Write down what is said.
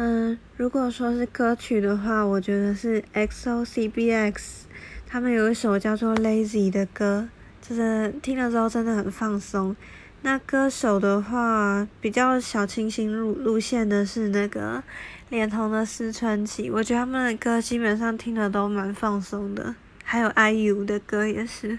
嗯，如果说是歌曲的话，我觉得是 XOCBX，他们有一首叫做《Lazy》的歌，就是听了之后真的很放松。那歌手的话，比较小清新路路线的是那个脸红的思川期，我觉得他们的歌基本上听了都蛮放松的。还有 IU 的歌也是。